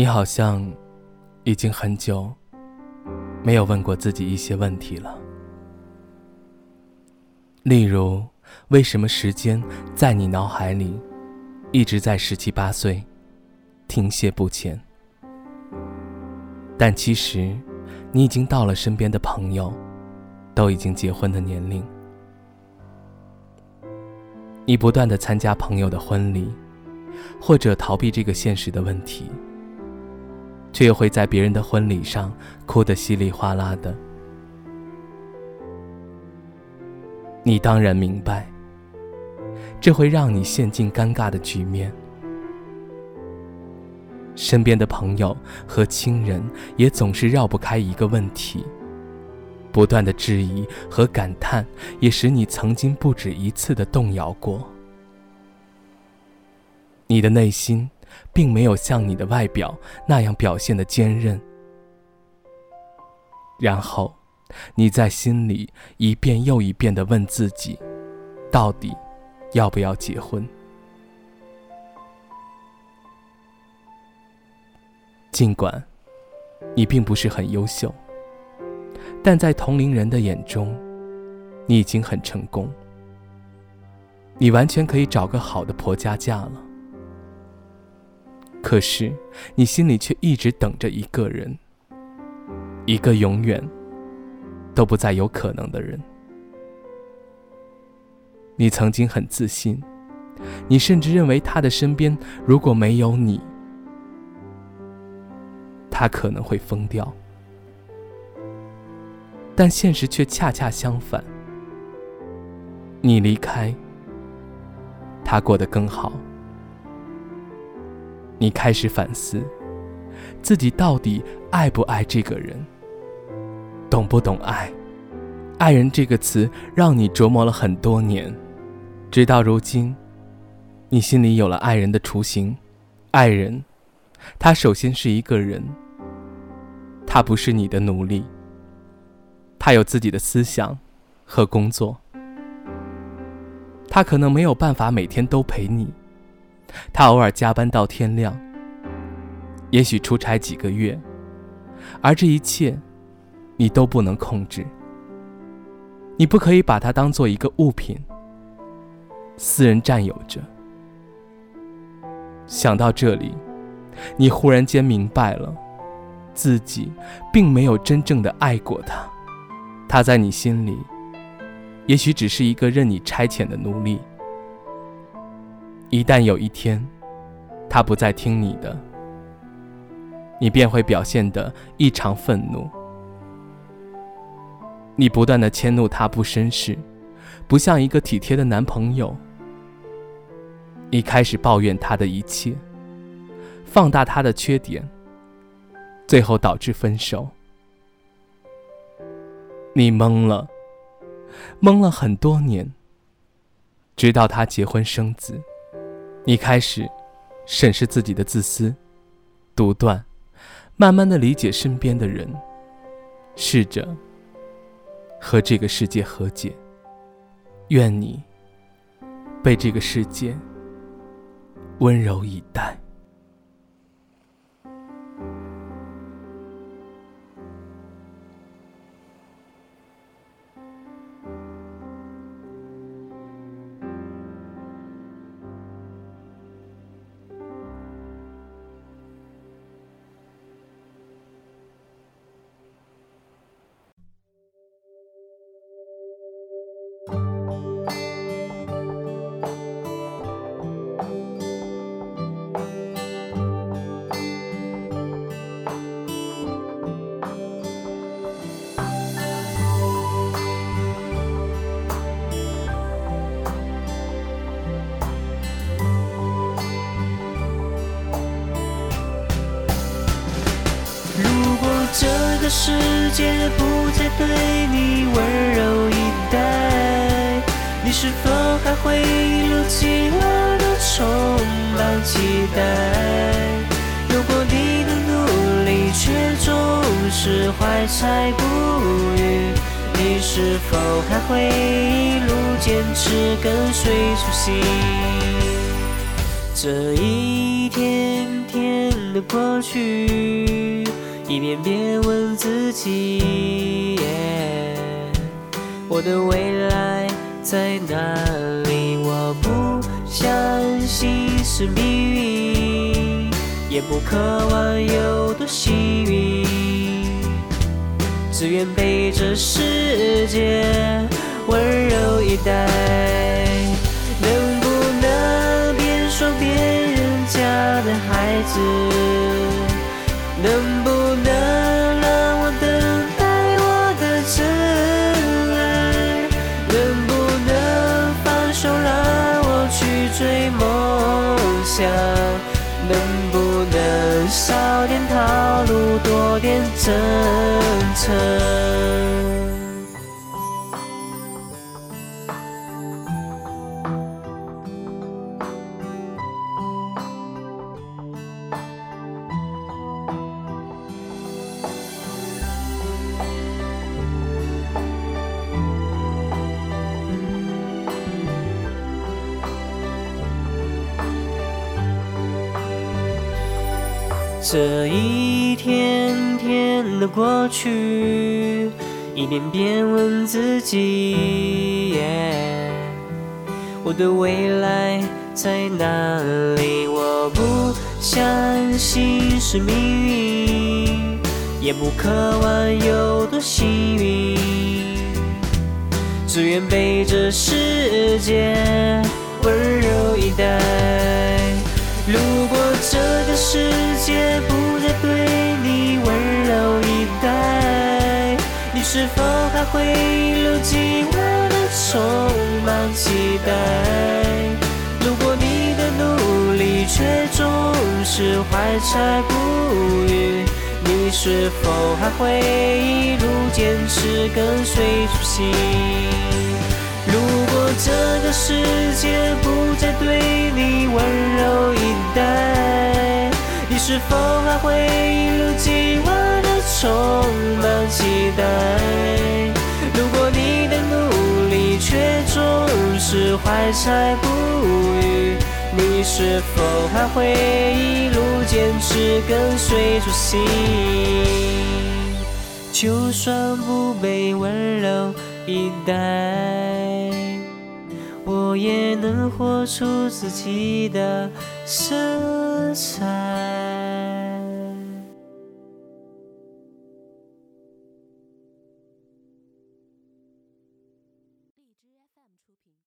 你好像已经很久没有问过自己一些问题了，例如，为什么时间在你脑海里一直在十七八岁停歇不前？但其实，你已经到了身边的朋友都已经结婚的年龄。你不断的参加朋友的婚礼，或者逃避这个现实的问题。却又会在别人的婚礼上哭得稀里哗啦的。你当然明白，这会让你陷进尴尬的局面。身边的朋友和亲人也总是绕不开一个问题，不断的质疑和感叹，也使你曾经不止一次的动摇过。你的内心。并没有像你的外表那样表现的坚韧。然后，你在心里一遍又一遍的问自己：到底要不要结婚？尽管你并不是很优秀，但在同龄人的眼中，你已经很成功。你完全可以找个好的婆家嫁了。可是，你心里却一直等着一个人，一个永远都不再有可能的人。你曾经很自信，你甚至认为他的身边如果没有你，他可能会疯掉。但现实却恰恰相反，你离开，他过得更好。你开始反思，自己到底爱不爱这个人，懂不懂爱？爱人这个词让你琢磨了很多年，直到如今，你心里有了爱人的雏形。爱人，他首先是一个人，他不是你的奴隶，他有自己的思想和工作，他可能没有办法每天都陪你。他偶尔加班到天亮，也许出差几个月，而这一切，你都不能控制。你不可以把它当做一个物品，私人占有着。想到这里，你忽然间明白了，自己并没有真正的爱过他，他在你心里，也许只是一个任你差遣的奴隶。一旦有一天，他不再听你的，你便会表现得异常愤怒。你不断的迁怒他不绅士，不像一个体贴的男朋友。你开始抱怨他的一切，放大他的缺点，最后导致分手。你懵了，懵了很多年，直到他结婚生子。你开始审视自己的自私、独断，慢慢的理解身边的人，试着和这个世界和解。愿你被这个世界温柔以待。世界不再对你温柔以待，你是否还会一如既往的充满期待？如果你的努力却总是怀才不遇，你是否还会一路坚持跟随初心？这一天天。的过去，一遍遍问自己，我的未来在哪里？我不相信是命运，也不渴望有多幸运，只愿被这世界温柔以待。能不能别说别人家的孩子？能不能让我等待我的真爱？能不能放手让我去追梦想？能不能少点套路，多点真诚？这一天天的过去，一遍遍问自己，我的未来在哪里？我不相信是命运，也不渴望有多幸运，只愿被这世界温柔以待。如果这个世界不再对你温柔以待，你是否还会一如既往的充满期待？如果你的努力却总是怀才不遇，你是否还会一路坚持跟随初心？如果这个世界不再对你温柔以待，你是否还会一如既往的充满期待？如果你的努力却总是怀才不遇，你是否还会一路坚持跟随初心？就算不被温柔。以待，也能活出自己的色彩。